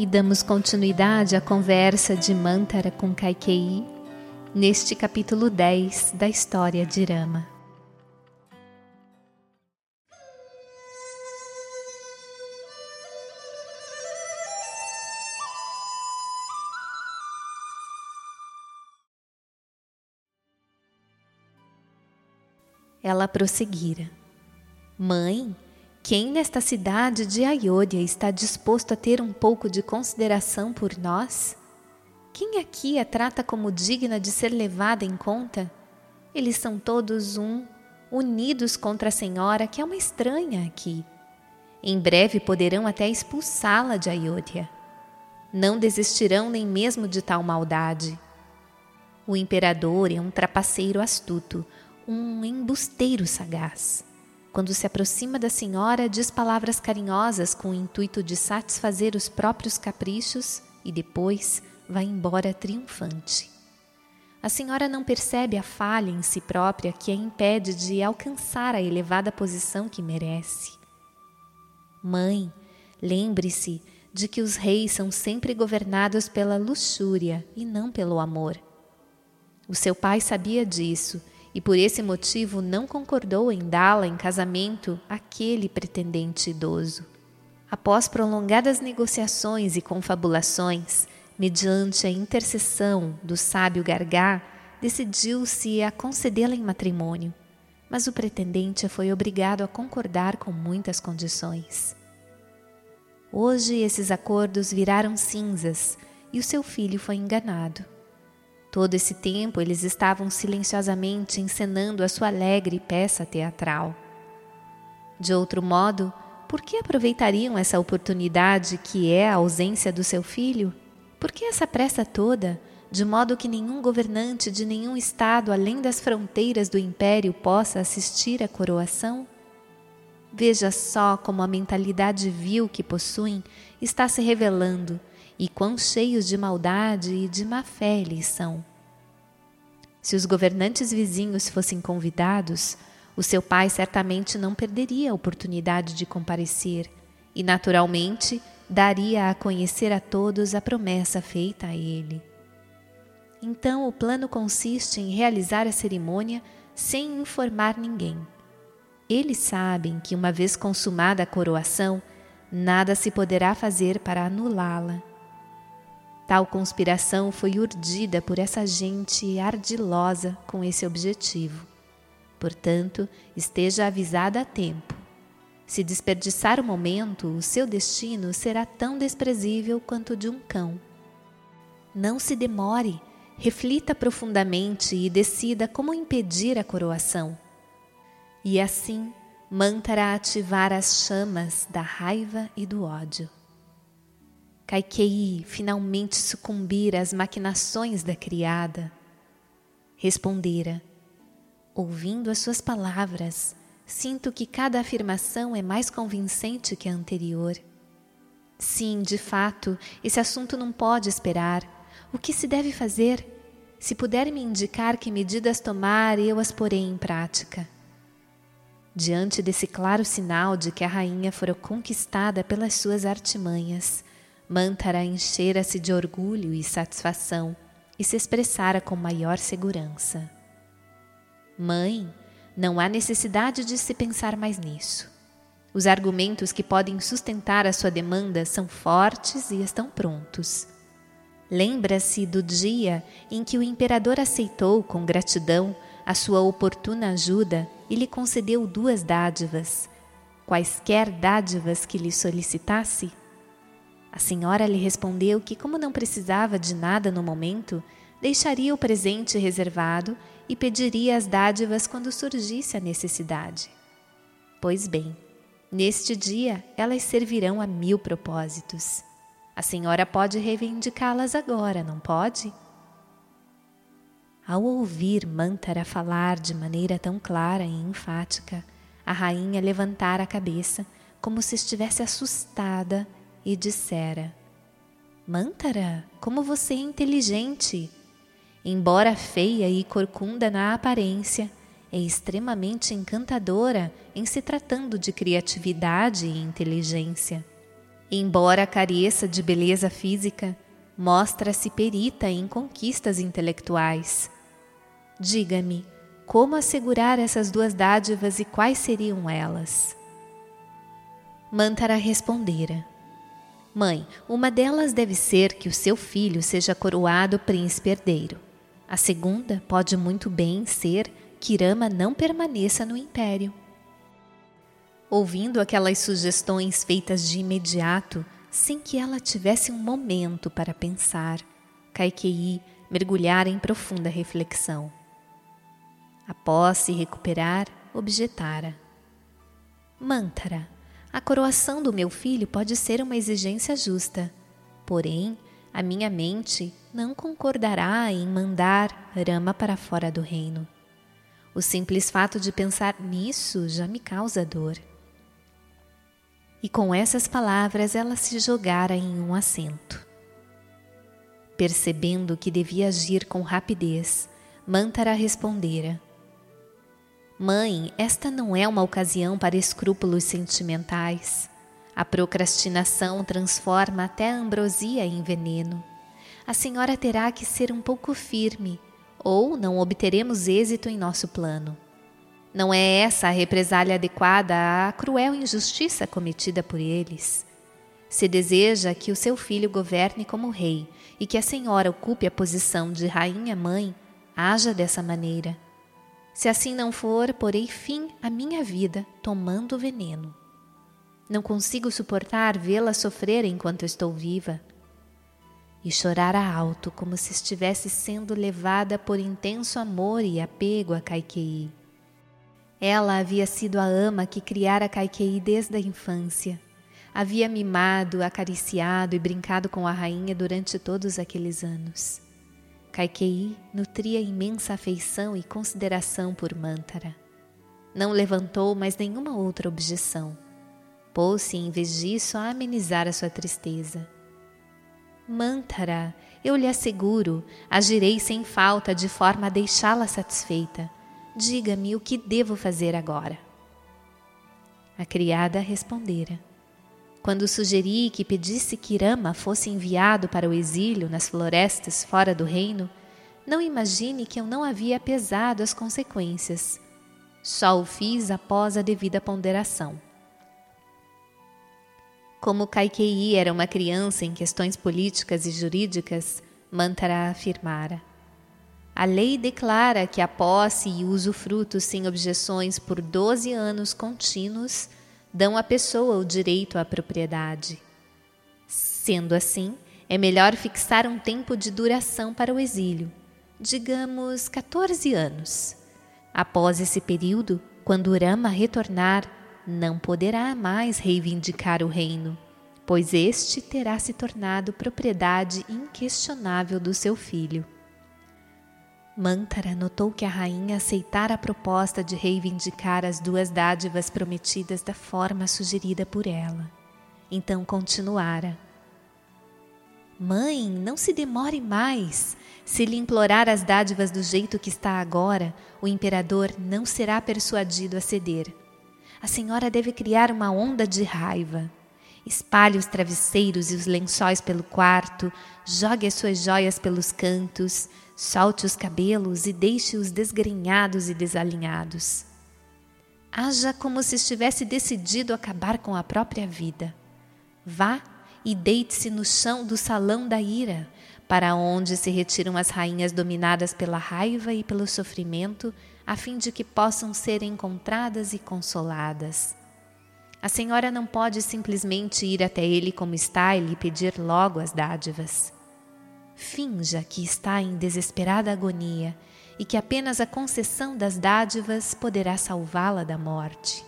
E damos continuidade à conversa de Mantara com Kaikei neste capítulo 10 da história de Rama. Ela prosseguira: Mãe, quem nesta cidade de Ayodhya está disposto a ter um pouco de consideração por nós? Quem aqui a trata como digna de ser levada em conta? Eles são todos um, unidos contra a senhora, que é uma estranha aqui. Em breve poderão até expulsá-la de Ayodhya. Não desistirão nem mesmo de tal maldade. O imperador é um trapaceiro astuto, um embusteiro sagaz. Quando se aproxima da senhora, diz palavras carinhosas com o intuito de satisfazer os próprios caprichos e depois vai embora triunfante. A senhora não percebe a falha em si própria que a impede de alcançar a elevada posição que merece. Mãe, lembre-se de que os reis são sempre governados pela luxúria e não pelo amor. O seu pai sabia disso e por esse motivo não concordou em dá-la em casamento àquele pretendente idoso. Após prolongadas negociações e confabulações, mediante a intercessão do sábio Gargá, decidiu-se a concedê-la em matrimônio, mas o pretendente foi obrigado a concordar com muitas condições. Hoje esses acordos viraram cinzas e o seu filho foi enganado. Todo esse tempo eles estavam silenciosamente encenando a sua alegre peça teatral. De outro modo, por que aproveitariam essa oportunidade que é a ausência do seu filho? Por que essa pressa toda, de modo que nenhum governante de nenhum estado além das fronteiras do império possa assistir à coroação? Veja só como a mentalidade vil que possuem está se revelando e quão cheios de maldade e de má fé eles são. Se os governantes vizinhos fossem convidados, o seu pai certamente não perderia a oportunidade de comparecer e, naturalmente, daria a conhecer a todos a promessa feita a ele. Então, o plano consiste em realizar a cerimônia sem informar ninguém. Eles sabem que, uma vez consumada a coroação, nada se poderá fazer para anulá-la Tal conspiração foi urdida por essa gente ardilosa com esse objetivo. Portanto, esteja avisada a tempo. Se desperdiçar o momento, o seu destino será tão desprezível quanto o de um cão. Não se demore, reflita profundamente e decida como impedir a coroação. E assim, Mantara ativar as chamas da raiva e do ódio. Kaikei finalmente sucumbir às maquinações da criada. Respondera: Ouvindo as suas palavras, sinto que cada afirmação é mais convincente que a anterior. Sim, de fato, esse assunto não pode esperar. O que se deve fazer? Se puder me indicar que medidas tomar, eu as porei em prática. Diante desse claro sinal de que a rainha fora conquistada pelas suas artimanhas, Mantara enchera-se de orgulho e satisfação e se expressara com maior segurança. Mãe, não há necessidade de se pensar mais nisso. Os argumentos que podem sustentar a sua demanda são fortes e estão prontos. Lembra-se do dia em que o imperador aceitou com gratidão a sua oportuna ajuda e lhe concedeu duas dádivas, quaisquer dádivas que lhe solicitasse? A senhora lhe respondeu que, como não precisava de nada no momento, deixaria o presente reservado e pediria as dádivas quando surgisse a necessidade. Pois bem, neste dia elas servirão a mil propósitos. A senhora pode reivindicá-las agora, não pode? Ao ouvir Mantara falar de maneira tão clara e enfática, a rainha levantara a cabeça como se estivesse assustada e dissera: Mantara, como você é inteligente! Embora feia e corcunda na aparência, é extremamente encantadora em se tratando de criatividade e inteligência. Embora careça de beleza física, mostra-se perita em conquistas intelectuais. Diga-me, como assegurar essas duas dádivas e quais seriam elas? Mantara respondera: Mãe, uma delas deve ser que o seu filho seja coroado príncipe herdeiro. A segunda pode muito bem ser que Rama não permaneça no império. Ouvindo aquelas sugestões feitas de imediato, sem que ela tivesse um momento para pensar, Kaikei mergulhara em profunda reflexão. Após se recuperar, objetara: Mantara, a coroação do meu filho pode ser uma exigência justa, porém, a minha mente não concordará em mandar Rama para fora do reino. O simples fato de pensar nisso já me causa dor. E com essas palavras ela se jogara em um assento. Percebendo que devia agir com rapidez, Mantara respondera: Mãe, esta não é uma ocasião para escrúpulos sentimentais. A procrastinação transforma até a ambrosia em veneno. A senhora terá que ser um pouco firme, ou não obteremos êxito em nosso plano. Não é essa a represália adequada à cruel injustiça cometida por eles. Se deseja que o seu filho governe como rei e que a senhora ocupe a posição de rainha-mãe, haja dessa maneira. Se assim não for, porei fim à minha vida tomando veneno. Não consigo suportar vê-la sofrer enquanto estou viva. E chorara alto, como se estivesse sendo levada por intenso amor e apego a Kaikei. Ela havia sido a ama que criara Kaikei desde a infância. Havia mimado, acariciado e brincado com a rainha durante todos aqueles anos. Kaikei nutria imensa afeição e consideração por Mantara. Não levantou mais nenhuma outra objeção. Pôs-se, em vez disso, a amenizar a sua tristeza. Mantara, eu lhe asseguro, agirei sem falta de forma a deixá-la satisfeita Diga-me o que devo fazer agora. A criada respondera: Quando sugeri que pedisse que Rama fosse enviado para o exílio nas florestas fora do reino, não imagine que eu não havia pesado as consequências. Só o fiz após a devida ponderação. Como Kaikei era uma criança em questões políticas e jurídicas, Mantara afirmara: a lei declara que a posse e usufruto sem objeções por 12 anos contínuos dão à pessoa o direito à propriedade. Sendo assim, é melhor fixar um tempo de duração para o exílio, digamos 14 anos. Após esse período, quando Rama retornar, não poderá mais reivindicar o reino, pois este terá se tornado propriedade inquestionável do seu filho. Mantara notou que a rainha aceitara a proposta de reivindicar as duas dádivas prometidas da forma sugerida por ela. Então continuara: Mãe, não se demore mais. Se lhe implorar as dádivas do jeito que está agora, o imperador não será persuadido a ceder. A senhora deve criar uma onda de raiva. Espalhe os travesseiros e os lençóis pelo quarto, jogue as suas joias pelos cantos, Solte os cabelos e deixe-os desgrenhados e desalinhados. Haja como se estivesse decidido acabar com a própria vida. Vá e deite-se no chão do salão da ira, para onde se retiram as rainhas dominadas pela raiva e pelo sofrimento, a fim de que possam ser encontradas e consoladas. A senhora não pode simplesmente ir até ele como está e lhe pedir logo as dádivas. Finja que está em desesperada agonia e que apenas a concessão das dádivas poderá salvá-la da morte.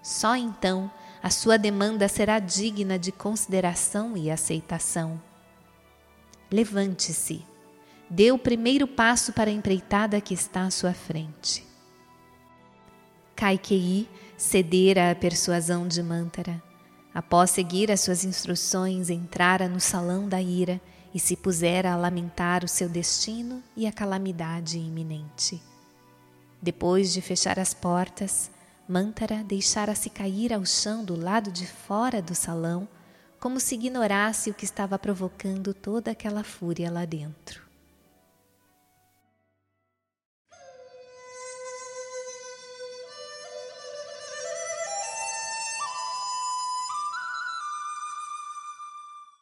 Só então a sua demanda será digna de consideração e aceitação. Levante-se, dê o primeiro passo para a empreitada que está à sua frente. Kaikei cedera à persuasão de Mantara. Após seguir as suas instruções, entrara no salão da ira e se pusera a lamentar o seu destino e a calamidade iminente. Depois de fechar as portas, Mantara deixara-se cair ao chão do lado de fora do salão, como se ignorasse o que estava provocando toda aquela fúria lá dentro.